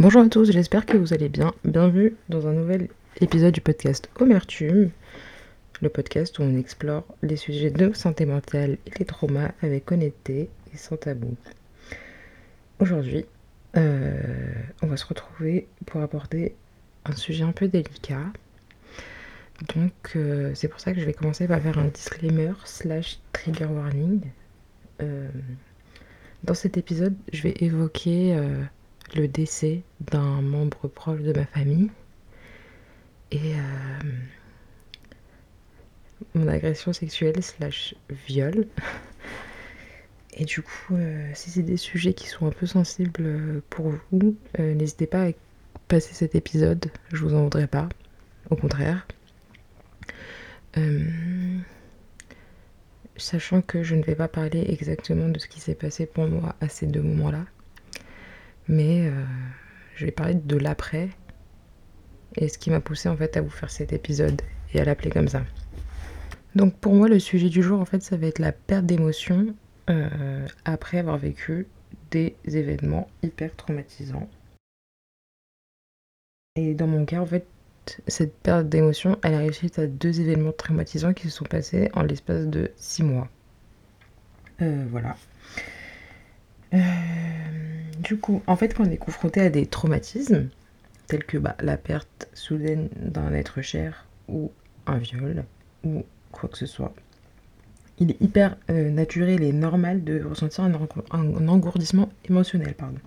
Bonjour à tous, j'espère que vous allez bien. Bienvenue dans un nouvel épisode du podcast Omertume, le podcast où on explore les sujets de santé mentale et les traumas avec honnêteté et sans tabou. Aujourd'hui, euh, on va se retrouver pour aborder un sujet un peu délicat. Donc euh, c'est pour ça que je vais commencer par faire un disclaimer slash trigger warning. Euh, dans cet épisode, je vais évoquer le décès d'un membre proche de ma famille et mon agression sexuelle slash viol. Et du coup, euh, si c'est des sujets qui sont un peu sensibles euh, pour vous, euh, n'hésitez pas à passer cet épisode, je vous en voudrais pas, au contraire. sachant que je ne vais pas parler exactement de ce qui s'est passé pour moi à ces deux moments-là, mais je vais parler de l'après et ce qui m'a poussé en fait à vous faire cet épisode et à l'appeler comme ça. Donc pour moi, le sujet du jour, en fait, ça va être la perte d'émotion euh, après avoir vécu des événements hyper traumatisants. Et dans mon cas, en fait, cette perte d'émotion, elle a réussi à deux événements traumatisants qui se sont passés en l'espace de six mois. Euh, voilà. Euh, du coup, en fait, quand on est confronté à des traumatismes, tels que bah, la perte soudaine d'un être cher ou un viol ou quoi que ce soit. Il est hyper euh, naturel et normal de ressentir un, engourdissement émotionnel. Pardon.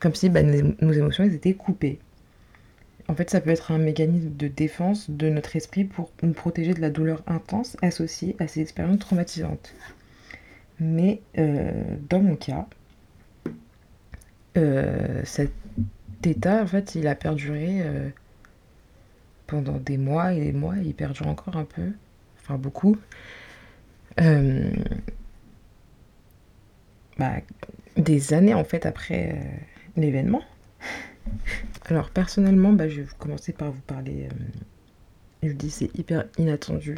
Comme si bah, nos, émotions étaient coupées. En fait, ça peut être un mécanisme de défense de notre esprit pour nous protéger de la douleur intense associée à ces expériences traumatisantes. Mais euh, dans mon cas, euh, cet état, en fait, il a perduré pendant des mois et des mois, il perdure encore un peu, enfin beaucoup. Euh, bah, des années en fait après euh, l'événement. Alors personnellement, bah, je vais commencer par vous parler, euh, je dis c'est hyper inattendu,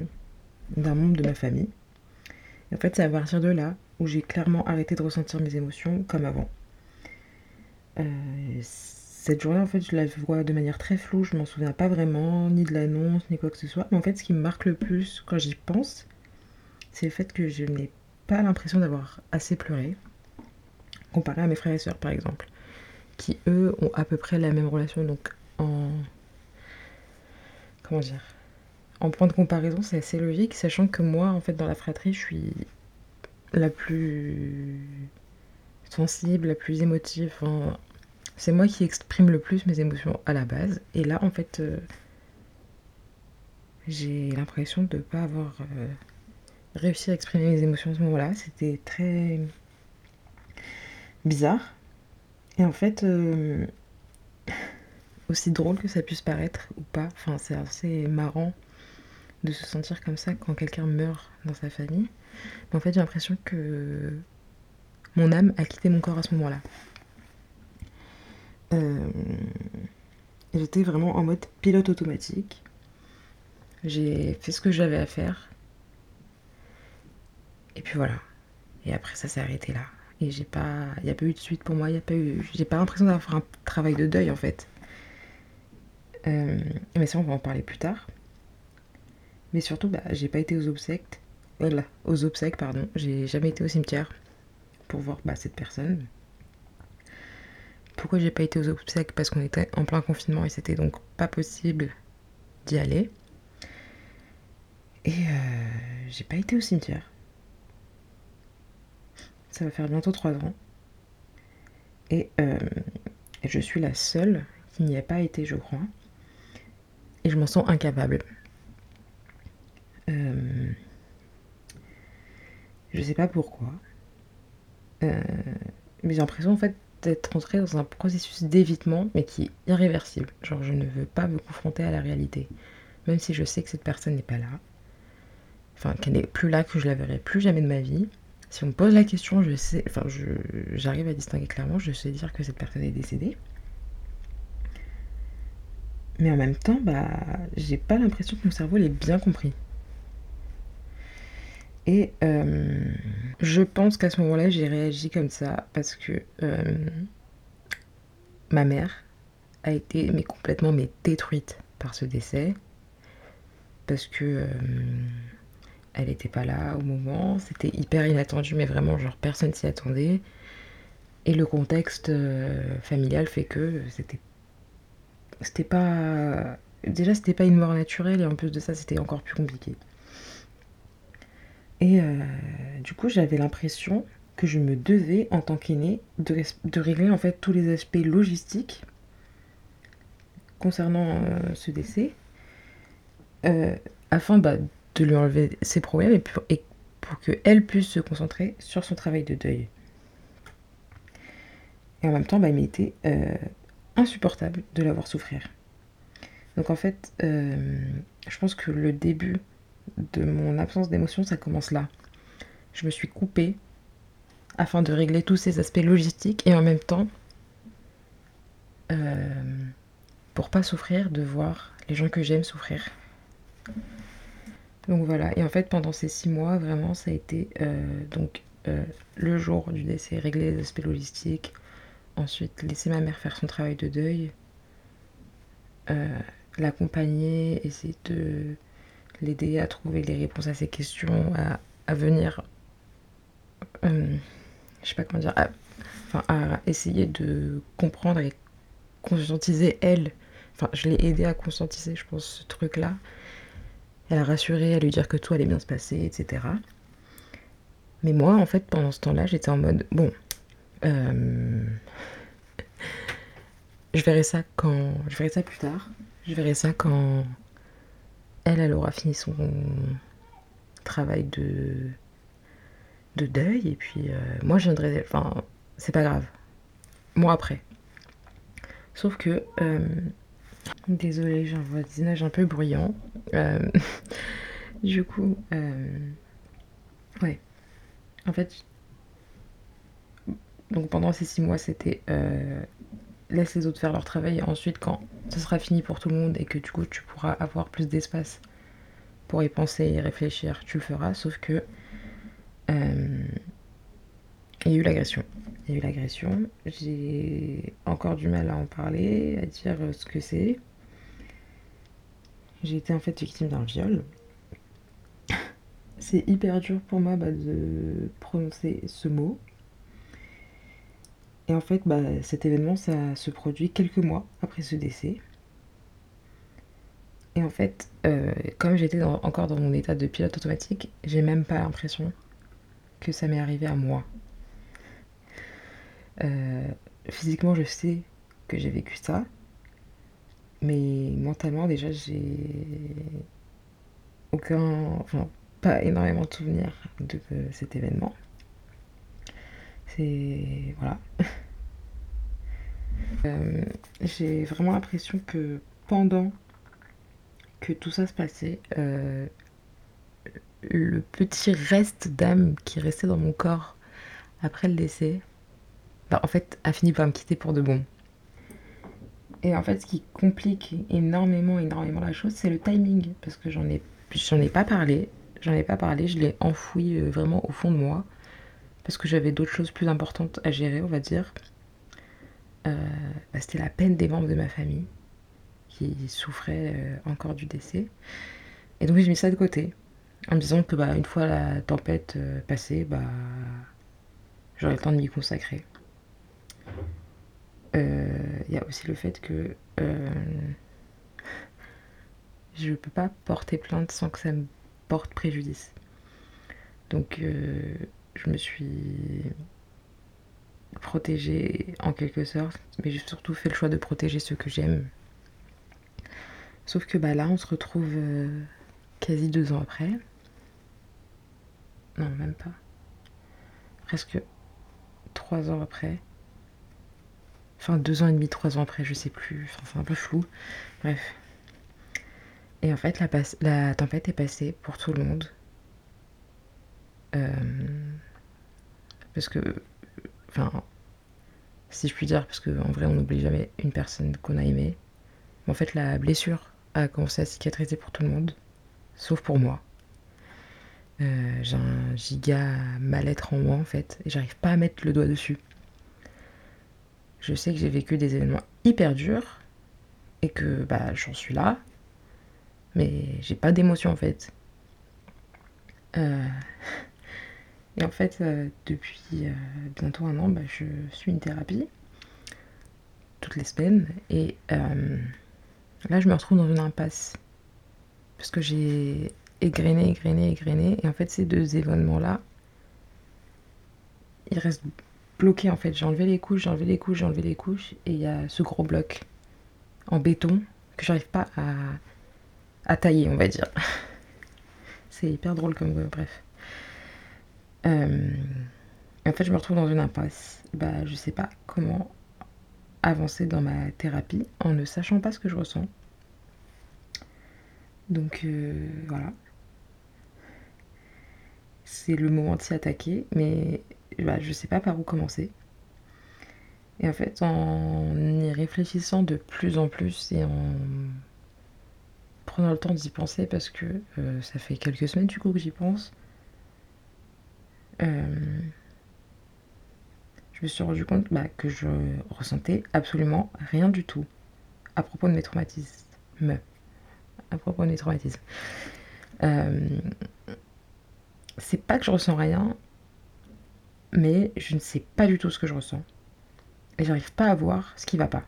d'un membre de ma famille. En fait, c'est à partir de là où j'ai clairement arrêté de ressentir mes émotions comme avant. Cette journée, en fait, je la vois de manière très floue, je m'en souviens pas vraiment, ni de l'annonce, ni quoi que ce soit. Mais en fait, ce qui me marque le plus quand j'y pense, c'est le fait que je n'ai pas l'impression d'avoir assez pleuré, comparé à mes frères et sœurs, par exemple, qui, eux, ont à peu près la même relation. Donc, en... Comment dire En point de comparaison, c'est assez logique, sachant que moi, en fait, dans la fratrie, je suis la plus sensible, la plus émotive. C'est moi qui exprime le plus mes émotions à la base. Et là, en fait, euh, j'ai l'impression de ne pas avoir euh, réussi à exprimer mes émotions à ce moment-là. C'était très bizarre. Et en fait, euh, aussi drôle que ça puisse paraître ou pas, enfin, c'est assez marrant de se sentir comme ça quand quelqu'un meurt dans sa famille. Mais en fait, j'ai l'impression que mon âme a quitté mon corps à ce moment-là. Euh, j'étais vraiment en mode pilote automatique. J'ai fait ce que j'avais à faire. Et puis voilà. Et après, ça s'est arrêté là. Et j'ai pas. Il n'y a pas eu de suite pour moi. Il a pas eu. J'ai pas l'impression d'avoir un travail de deuil en fait. Euh, mais ça, on va en parler plus tard. Mais surtout, bah, j'ai pas été aux obsèques. Voilà, aux obsèques, pardon. J'ai jamais été au cimetière pour voir bah, cette personne. Pourquoi j'ai pas été aux obsèques? Parce qu'on était en plein confinement et c'était donc pas possible d'y aller. Et euh, j'ai pas été au cimetière. Ça va faire bientôt trois ans. Et euh, je suis la seule qui n'y a pas été, je crois. Et je m'en sens incapable. Euh, je sais pas pourquoi. Euh, mais j'ai l'impression en fait d'être entrée dans un processus d'évitement, mais qui est irréversible. Genre, je ne veux pas me confronter à la réalité. Même si je sais que cette personne n'est pas là. Enfin, qu'elle n'est plus là, que je la verrai plus jamais de ma vie. Si on me pose la question, je sais, enfin, j'arrive à distinguer clairement, je sais dire que cette personne est décédée. Mais en même temps, bah, j'ai pas l'impression que mon cerveau l'ait bien compris. Et euh, je pense qu'à ce moment-là, j'ai réagi comme ça parce que euh, ma mère a été mais complètement mais détruite par ce décès. Parce que euh, elle n'était pas là au moment, c'était hyper inattendu mais vraiment genre personne s'y attendait. Et le contexte familial fait que c'était c'était pas déjà c'était pas une mort naturelle. Et en plus de ça c'était encore plus compliqué. Et euh, du coup j'avais l'impression que je me devais en tant qu'aînée de, régler en fait tous les aspects logistiques concernant euh, ce décès euh, afin bah, de lui enlever ses problèmes et pour, qu'elle puisse se concentrer sur son travail de deuil. Et en même temps, bah, il m'était insupportable de la voir souffrir. Donc en fait, je pense que le début de mon absence d'émotion, ça commence là. Je me suis coupée afin de régler tous ces aspects logistiques et en même temps, euh, pour pas souffrir, de voir les gens que j'aime souffrir. Donc voilà, et en fait pendant ces six mois, vraiment, ça a été euh, donc euh, le jour du décès, régler les aspects logistiques, ensuite laisser ma mère faire son travail de deuil, l'accompagner, essayer de l'aider à trouver les réponses à ses questions, à, à venir, euh, je sais pas comment dire, à, enfin, à essayer de comprendre et conscientiser elle. Enfin, je l'ai aidé à conscientiser, je pense, ce truc-là. Elle a rassuré, à lui dire que tout allait bien se passer, etc. Mais moi, en fait, pendant ce temps-là, j'étais en mode, bon, euh, je verrai ça quand, je verrai ça plus tard. Je verrai ça quand elle, elle aura fini son travail de de deuil et puis euh, moi je viendrai, enfin, c'est pas grave. Moi après. Sauf que, euh, désolée, j'ai un voisinage un peu bruyant. Euh, du coup, ouais. En fait, donc pendant ces six mois, c'était laisse les autres faire leur travail ensuite, quand ce sera fini pour tout le monde et que du coup tu pourras avoir plus d'espace pour y penser et réfléchir, tu le feras. Sauf que euh, il y a eu l'agression. Il y a eu l'agression. J'ai encore du mal à en parler, à dire ce que c'est. J'ai été en fait victime d'un viol. C'est hyper dur pour moi bah, de prononcer ce mot. Et en fait, bah, cet événement, ça se produit quelques mois après ce décès. Et en fait, euh, comme j'étais encore dans mon état de pilote automatique, j'ai même pas l'impression que ça m'est arrivé à moi. Euh, physiquement, je sais que j'ai vécu ça, mais mentalement, déjà, j'ai aucun, enfin, pas énormément de souvenirs de cet événement. C'est voilà. Euh, j'ai vraiment l'impression que pendant que tout ça se passait, euh, le petit reste d'âme qui restait dans mon corps après le décès, bah, en fait, a fini par me quitter pour de bon. Et en fait, ce qui complique énormément, énormément la chose, c'est le timing. Parce que j'en ai, j'en ai pas parlé. J'en ai pas parlé, je l'ai enfoui euh, vraiment au fond de moi. Parce que j'avais d'autres choses plus importantes à gérer, on va dire. Euh, bah, c'était la peine des membres de ma famille qui souffraient euh, encore du décès. Et donc j'ai mis ça de côté. En me disant que bah, une fois la tempête euh, passée, bah, j'aurai le temps de m'y consacrer. Il y a aussi le fait que je peux pas porter plainte sans que ça me porte préjudice. Donc je me suis protégée en quelque sorte, mais j'ai surtout fait le choix de protéger ceux que j'aime. Sauf que bah là, on se retrouve euh, quasi deux ans après. Non, même pas. Presque trois ans après. Enfin, deux ans et demi, trois ans après, je sais plus. Enfin, c'est un peu flou. Bref. Et en fait, la, la tempête est passée pour tout le monde. Euh, parce que, enfin, si je puis dire, parce qu'en vrai, on n'oublie jamais une personne qu'on a aimée. En fait, la blessure a commencé à cicatriser pour tout le monde, sauf pour moi. Euh, j'ai un giga mal-être en moi, en fait, et j'arrive pas à mettre le doigt dessus. je sais que j'ai vécu des événements hyper durs et que bah, j'en suis là, mais j'ai pas d'émotion en fait. Euh, et en fait, euh, depuis euh, bientôt un an, bah, je suis une thérapie toutes les semaines et là je me retrouve dans une impasse parce que j'ai égrené, égrené, égrené et en fait ces deux événements là, ils restent bloqués en fait. J'ai enlevé les couches, j'ai enlevé les couches, j'ai enlevé les couches et il y a ce gros bloc en béton que j'arrive pas à tailler, on va dire. C'est hyper drôle comme bref. Euh, en fait, je me retrouve dans une impasse. Bah, je sais pas comment avancer dans ma thérapie en ne sachant pas ce que je ressens. Donc euh, voilà. C'est le moment de s'y attaquer, mais bah, je sais pas par où commencer. Et en fait, en y réfléchissant de plus en plus et en prenant le temps d'y penser, parce que euh, ça fait quelques semaines du coup que j'y pense, euh, je me suis rendu compte bah, que je ressentais absolument rien du tout à propos de mes traumatismes. À propos de mes traumatismes. Euh, c'est pas que je ressens rien, mais je ne sais pas du tout ce que je ressens. Et j'arrive pas à voir ce qui va pas.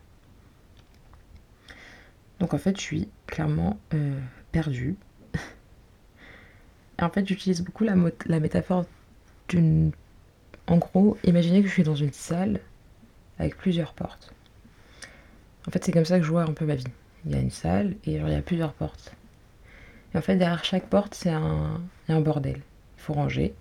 Donc en fait, je suis clairement euh, perdue. Et en fait, j'utilise beaucoup la, la métaphore En gros, imaginez que je suis dans une salle avec plusieurs portes. En fait, c'est comme ça que je vois un peu ma vie. Il y a une salle et il y a plusieurs portes. Et en fait, derrière chaque porte, c'est un, bordel. Il faut ranger.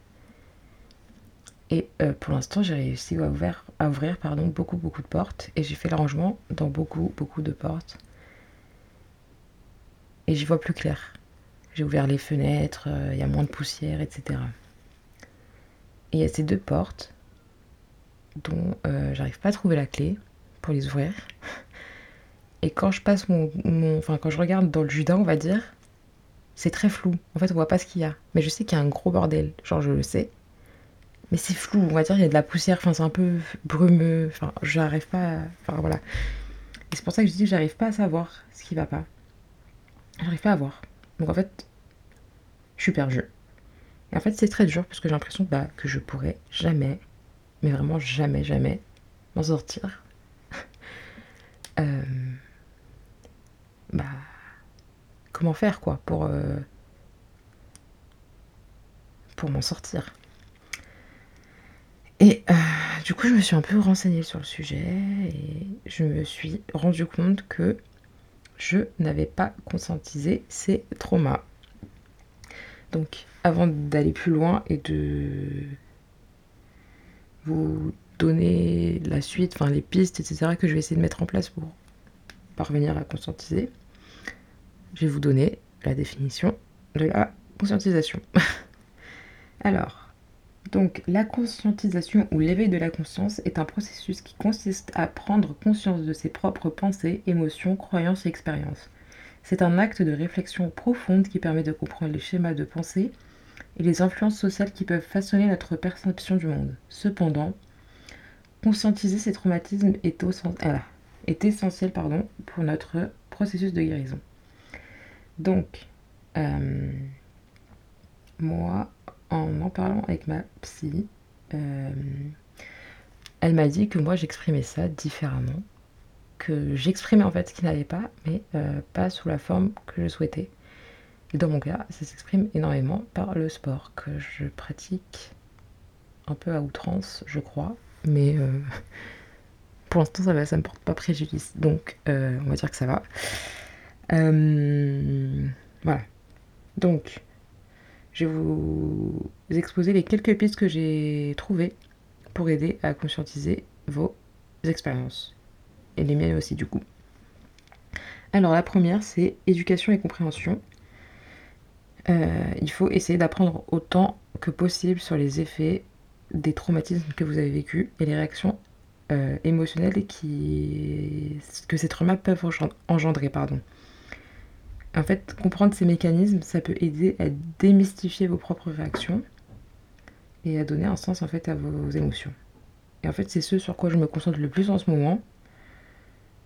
Et euh, pour l'instant, j'ai réussi à ouvrir, à beaucoup, beaucoup de portes. Et j'ai fait le rangement dans beaucoup, beaucoup de portes. Et j'y vois plus clair. J'ai ouvert les fenêtres, euh, il y a moins de poussière, etc. Et il y a ces deux portes dont euh, j'arrive pas à trouver la clé pour les ouvrir. Et quand je passe mon, Enfin, quand je regarde dans le judin, on va dire, c'est très flou. En fait, on voit pas ce qu'il y a. Mais je sais qu'il y a un gros bordel. Genre, je le sais. Mais c'est flou, on va dire, il y a de la poussière, enfin, c'est un peu brumeux. Enfin, j'arrive pas. À... Enfin, voilà. Et c'est pour ça que je dis j'arrive pas à savoir ce qui va pas. J'arrive pas à voir. Donc, en fait, je suis perdue. Et en fait, c'est très dur parce que j'ai l'impression bah, que je pourrais jamais, mais vraiment jamais, jamais m'en sortir. euh, bah, comment faire quoi pour, euh, pour m'en sortir? Et euh, du coup, je me suis un peu renseignée sur le sujet et je me suis rendu compte que je n'avais pas conscientisé ces traumas. Donc, avant d'aller plus loin et de vous donner la suite, enfin les pistes, etc., que je vais essayer de mettre en place pour parvenir à conscientiser, je vais vous donner la définition de la conscientisation. Alors, donc la conscientisation ou l'éveil de la conscience est un processus qui consiste à prendre conscience de ses propres pensées, émotions, croyances et expériences. C'est un acte de réflexion profonde qui permet de comprendre les schémas de pensée et les influences sociales qui peuvent façonner notre perception du monde. Cependant, conscientiser ces traumatismes est, ah, essentiel pardon, pour notre processus de guérison. Donc, euh, moi, en en parlant avec ma psy, euh, elle m'a dit que moi j'exprimais ça différemment que j'exprimais en fait ce qu'il n'avait pas, mais euh, pas sous la forme que je souhaitais. Dans mon cas, ça s'exprime énormément par le sport que je pratique un peu à outrance, je crois, mais euh, pour l'instant ça, va, ça me porte pas préjudice, donc euh, on va dire que ça va. voilà. Donc, je vais vous exposer les quelques pistes que j'ai trouvées pour aider à conscientiser vos expériences et les miennes aussi du coup. Alors la première, c'est éducation et compréhension. Euh, il faut essayer d'apprendre autant que possible sur les effets des traumatismes que vous avez vécus et les réactions euh, émotionnelles qui... que ces traumas peuvent engendrer. Pardon. En fait, comprendre ces mécanismes, ça peut aider à démystifier vos propres réactions et à donner un sens en fait à vos émotions. Et en fait, c'est ce sur quoi je me concentre le plus en ce moment.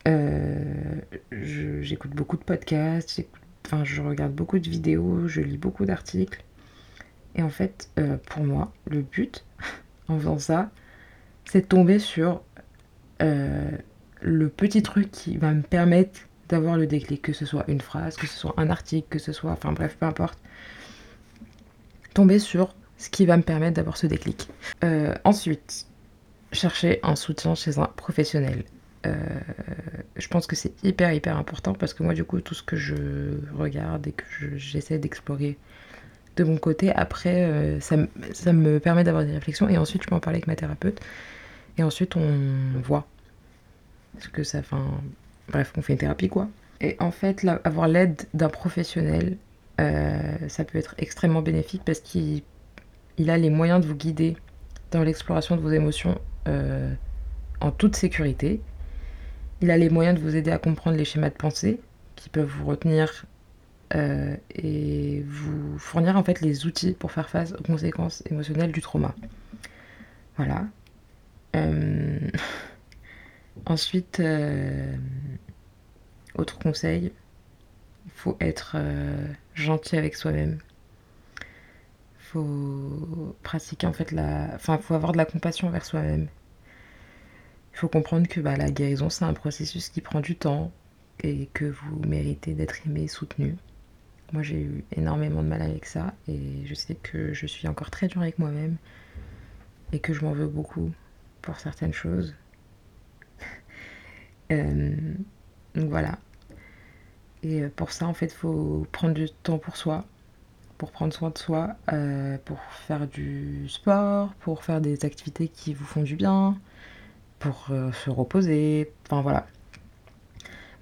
Euh, j'écoute beaucoup de podcasts, enfin, je regarde beaucoup de vidéos, je lis beaucoup d'articles. Et en fait, euh, pour moi, le but en faisant ça, c'est de tomber sur euh, le petit truc qui va me permettre d'avoir le déclic, que ce soit une phrase, que ce soit un article, que ce soit, enfin bref, peu importe. Tomber sur ce qui va me permettre d'avoir ce déclic. Euh, ensuite, chercher un soutien chez un professionnel. Euh, je pense que c'est hyper hyper important parce que moi du coup tout ce que je regarde et que j'essaie d'explorer de mon côté, après euh, ça, ça, me permet d'avoir des réflexions et ensuite je peux en parler avec ma thérapeute et ensuite on voit ce que ça, enfin bref on fait une thérapie quoi. Et en fait avoir l'aide d'un professionnel ça peut être extrêmement bénéfique parce qu'il il a les moyens de vous guider dans l'exploration de vos émotions euh, en toute sécurité. Il a les moyens de vous aider à comprendre les schémas de pensée qui peuvent vous retenir euh, et vous fournir en fait les outils pour faire face aux conséquences émotionnelles du trauma. Voilà. Euh, ensuite, autre conseil, il faut être gentil avec soi-même faut pratiquer en fait la. Enfin, faut avoir de la compassion vers soi-même. Il faut comprendre que bah, la guérison, c'est un processus qui prend du temps et que vous méritez d'être aimé et soutenu. Moi, j'ai eu énormément de mal avec ça et je sais que je suis encore très dure avec moi-même et que je m'en veux beaucoup pour certaines choses. Euh, donc voilà. Et euh, pour ça, en fait, faut prendre du temps pour soi, pour prendre soin de soi, euh, pour faire du sport, pour faire des activités qui vous font du bien, pour euh, se reposer, enfin voilà.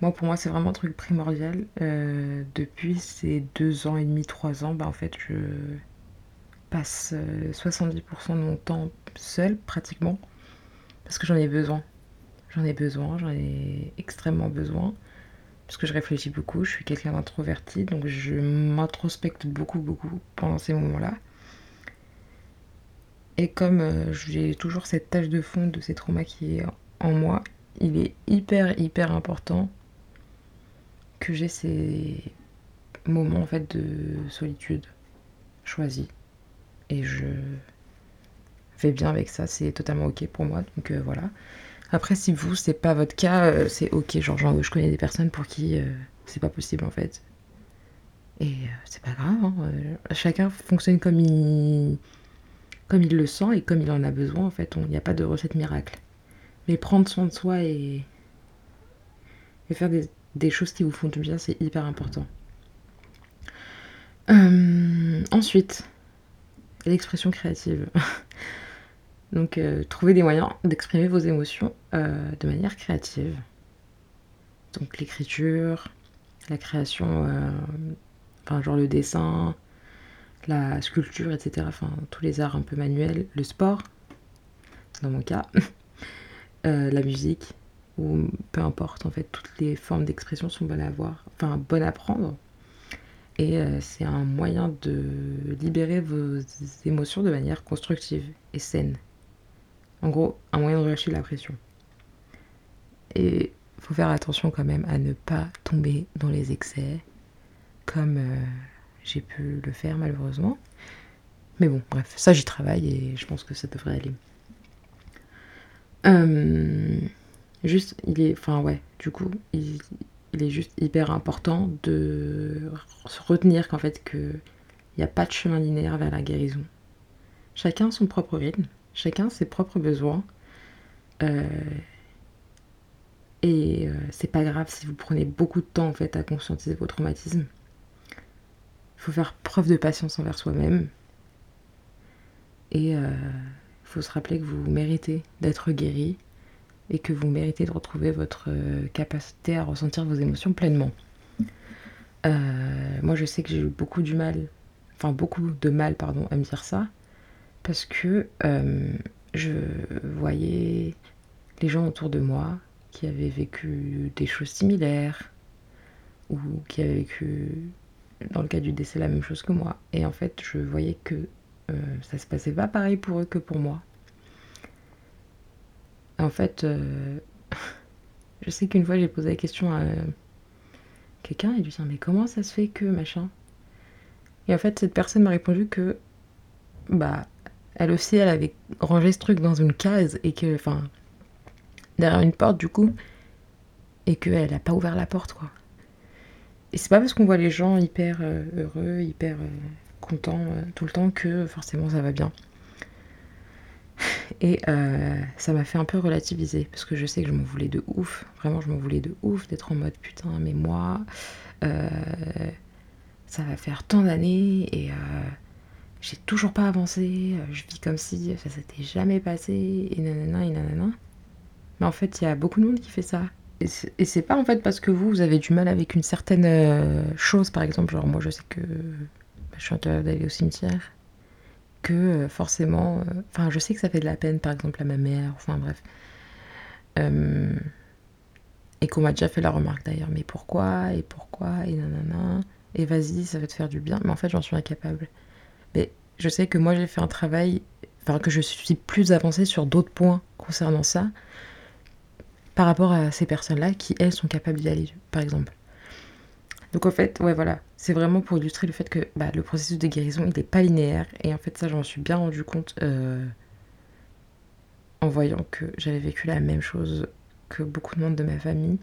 Moi, pour moi, c'est vraiment un truc primordial. Euh, depuis ces deux ans et demi, trois ans, bah, en fait, je passe 70% de mon temps seul, pratiquement, parce que j'en ai besoin. J'en ai besoin, j'en ai extrêmement besoin parce que je réfléchis beaucoup, je suis quelqu'un d'introverti, donc je m'introspecte beaucoup, beaucoup pendant ces moments-là. Et comme euh, j'ai toujours cette tâche de fond de ces traumas qui est en moi, il est hyper, hyper important que j'ai ces moments en fait de solitude choisis. Et je vais bien avec ça, c'est totalement ok pour moi. Donc euh, voilà. Après, si vous, c'est pas votre cas, euh, c'est ok. Genre, genre, je connais des personnes pour qui c'est pas possible en fait. Et c'est pas grave. Hein, chacun fonctionne comme il... comme il le sent et comme il en a besoin en fait. Il n'y a pas de recette miracle. Mais prendre soin de soi et, faire des... choses qui vous font du bien, c'est hyper important. ensuite, l'expression créative. Donc, euh, trouvez des moyens d'exprimer vos émotions euh, de manière créative. Donc, l'écriture, la création, euh, enfin, genre le dessin, la sculpture, etc. Enfin, tous les arts un peu manuels, le sport, dans mon cas, la musique, ou peu importe, en fait, toutes les formes d'expression sont bonnes à avoir, enfin, bonnes à prendre. Et c'est un moyen de libérer vos émotions de manière constructive et saine. En gros, un moyen de relâcher la pression. Et faut faire attention quand même à ne pas tomber dans les excès, comme euh, j'ai pu le faire malheureusement. Mais bon, bref, ça j'y travaille et je pense que ça devrait aller. Euh, juste, il est, enfin ouais, du coup, il, est juste hyper important de se retenir qu'en fait que il n'y a pas de chemin linéaire vers la guérison. Chacun son propre rythme. Chacun ses propres besoins. Euh, et euh, c'est pas grave si vous prenez beaucoup de temps en fait à conscientiser vos traumatismes. Faut faire preuve de patience envers soi-même. Et il euh, faut se rappeler que vous méritez d'être guéri et que vous méritez de retrouver votre capacité à ressentir vos émotions pleinement. moi je sais que j'ai eu beaucoup du mal, enfin beaucoup de mal pardon à me dire ça, parce que euh, je voyais les gens autour de moi qui avaient vécu des choses similaires ou qui avaient vécu dans le cas du décès la même chose que moi. Et en fait, je voyais que euh, ça se passait pas pareil pour eux que pour moi. En fait, euh, je sais qu'une fois j'ai posé la question à quelqu'un et lui dit mais comment ça se fait que machin? Et en fait cette personne m'a répondu que bah elle aussi elle avait rangé ce truc dans une case et que enfin derrière une porte du coup et qu'elle a pas ouvert la porte quoi. Et c'est pas parce qu'on voit les gens hyper euh, heureux, hyper euh, contents euh, tout le temps que forcément ça va bien. Et ça m'a fait un peu relativiser parce que je sais que je m'en voulais de ouf. Vraiment, je m'en voulais de ouf d'être en mode putain, mais moi, ça va faire tant d'années et j'ai toujours pas avancé. Je vis comme si ça s'était jamais passé et nanana et nanana. Mais en fait, il y a beaucoup de monde qui fait ça. Et c'est pas en fait parce que vous, vous avez du mal avec une certaine euh, chose, par exemple, genre moi je sais que bah, je suis incapable d'aller au cimetière, que euh, forcément, euh, enfin je sais que ça fait de la peine par exemple à ma mère, enfin bref. et qu'on m'a déjà fait la remarque d'ailleurs, mais pourquoi, et pourquoi, et nanana, et vas-y, ça va te faire du bien, mais en fait j'en suis incapable. Mais je sais que moi j'ai fait un travail, enfin que je suis plus avancée sur d'autres points concernant ça, par rapport à ces personnes-là qui, elles, sont capables d'y aller, par exemple. Donc en fait, ouais, voilà, c'est vraiment pour illustrer le fait que bah, le processus de guérison, il n'est pas linéaire. Et en fait, ça, j'en suis bien rendu compte euh, en voyant que j'avais vécu la même chose que beaucoup de monde de ma famille.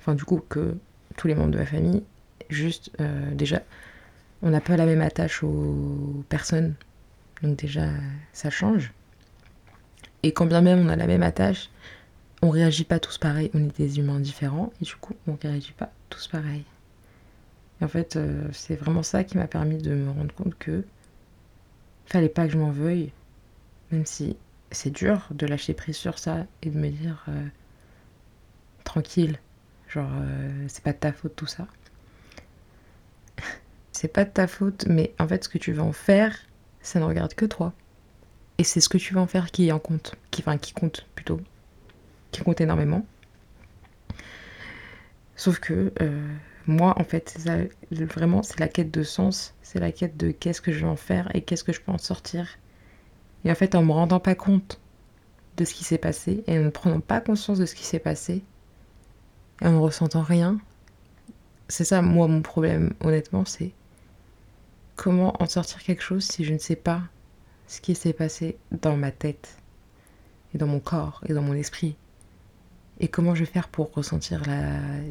Enfin, du coup, que tous les membres de ma famille. Juste, euh, déjà, on n'a pas la même attache aux personnes. Donc déjà, ça change. Et quand bien même on a la même attache, on réagit pas tous pareil, on est des humains différents et du coup on réagit pas tous pareil. Et en fait, euh, c'est vraiment ça qui m'a permis de me rendre compte que fallait pas que je m'en veuille, même si c'est dur de lâcher prise sur ça et de me dire euh, tranquille, genre euh, c'est pas de ta faute tout ça. c'est pas de ta faute, mais en fait ce que tu vas en faire, ça ne regarde que toi. Et c'est ce que tu vas en faire qui en compte, qui, enfin qui compte plutôt qui compte énormément. Sauf que euh, moi, en fait, vraiment, c'est la quête de sens, c'est la quête de qu'est-ce que je vais en faire et qu'est-ce que je peux en sortir. Et en fait, en me rendant pas compte de ce qui s'est passé et en ne prenant pas conscience de ce qui s'est passé et en ne ressentant rien, c'est ça, moi, mon problème, honnêtement, c'est comment en sortir quelque chose si je ne sais pas ce qui s'est passé dans ma tête et dans mon corps et dans mon esprit et comment je vais faire pour ressentir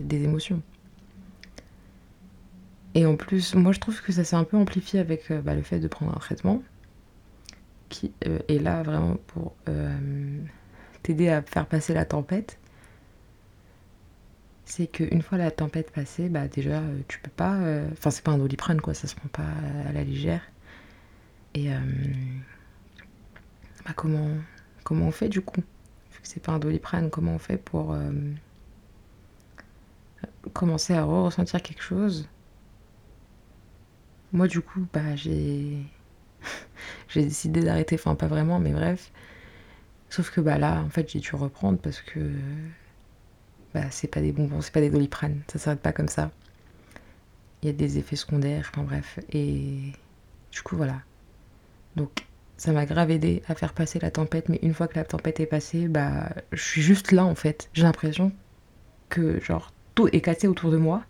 des émotions? Et en plus, moi je trouve que ça s'est un peu amplifié avec euh, bah, le fait de prendre un traitement qui euh, est là vraiment pour euh, t'aider à faire passer la tempête. C'est qu'une fois la tempête passée, bah déjà tu peux pas. Enfin, c'est pas un doliprane quoi, ça se prend pas à la légère. Et bah, comment, comment on fait du coup? C'est pas un doliprane, comment on fait pour euh, commencer à ressentir quelque chose? Moi, du coup, bah, j'ai j'ai décidé d'arrêter, enfin pas vraiment, mais bref. Sauf que bah là, en fait, j'ai dû reprendre parce que bah, c'est pas des bonbons, c'est pas des doliprane, ça s'arrête pas comme ça. Il y a des effets secondaires, enfin bref. Et du coup, voilà. Donc, ça m'a grave aidé à faire passer la tempête, mais une fois que la tempête est passée, bah, je suis juste là en fait. J'ai l'impression que genre tout est cassé autour de moi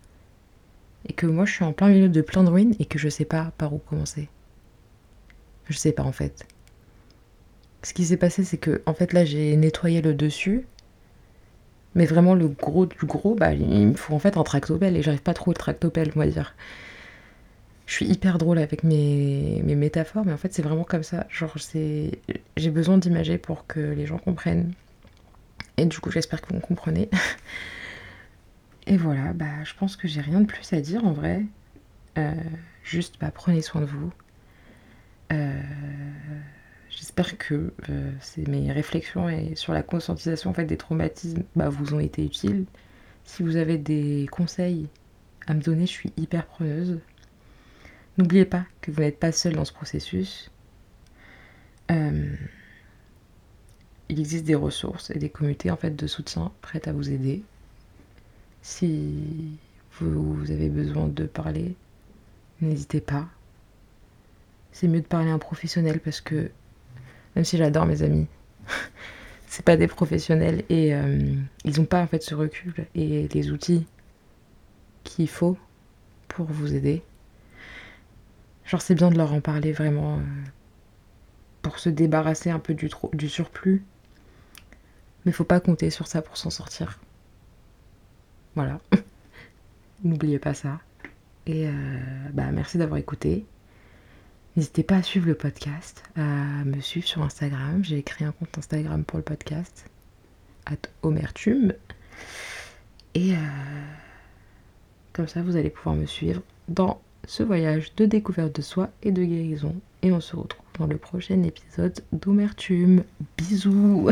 et que moi je suis en plein milieu de plein de ruines et que je sais pas par où commencer. Je sais pas en fait. Ce qui s'est passé, c'est que en fait là j'ai nettoyé le dessus, mais vraiment le gros du gros, bah il me faut en fait un tractopelle et j'arrive pas trop le tractopelle, va dire je suis hyper drôle avec mes, métaphores, mais en fait c'est vraiment comme ça. Genre j'ai besoin d'imager pour que les gens comprennent. Et du coup j'espère que vous comprenez. Et voilà, bah je pense que j'ai rien de plus à dire en vrai. Euh, juste bah, prenez soin de vous. Euh, j'espère que euh, mes réflexions sur la conscientisation en fait, des traumatismes bah, vous ont été utiles. Si vous avez des conseils à me donner, je suis hyper preneuse. N'oubliez pas que vous n'êtes pas seul dans ce processus. Euh, il existe des ressources et des communautés en fait de soutien prêtes à vous aider. Si vous avez besoin de parler, n'hésitez pas. C'est mieux de parler à un professionnel parce que même si j'adore mes amis, c'est pas des professionnels et euh, ils n'ont pas en fait ce recul et les outils qu'il faut pour vous aider. Genre c'est bien de leur en parler vraiment euh, pour se débarrasser un peu du, surplus. Mais faut pas compter sur ça pour s'en sortir. Voilà. N'oubliez pas ça. Et euh, bah, merci d'avoir écouté. N'hésitez pas à suivre le podcast, à me suivre sur Instagram. J'ai créé un compte Instagram pour le podcast, at Omertume. Et euh, comme ça, vous allez pouvoir me suivre dans ce voyage de découverte de soi et de guérison. Et on se retrouve dans le prochain épisode d'Omertume. Bisous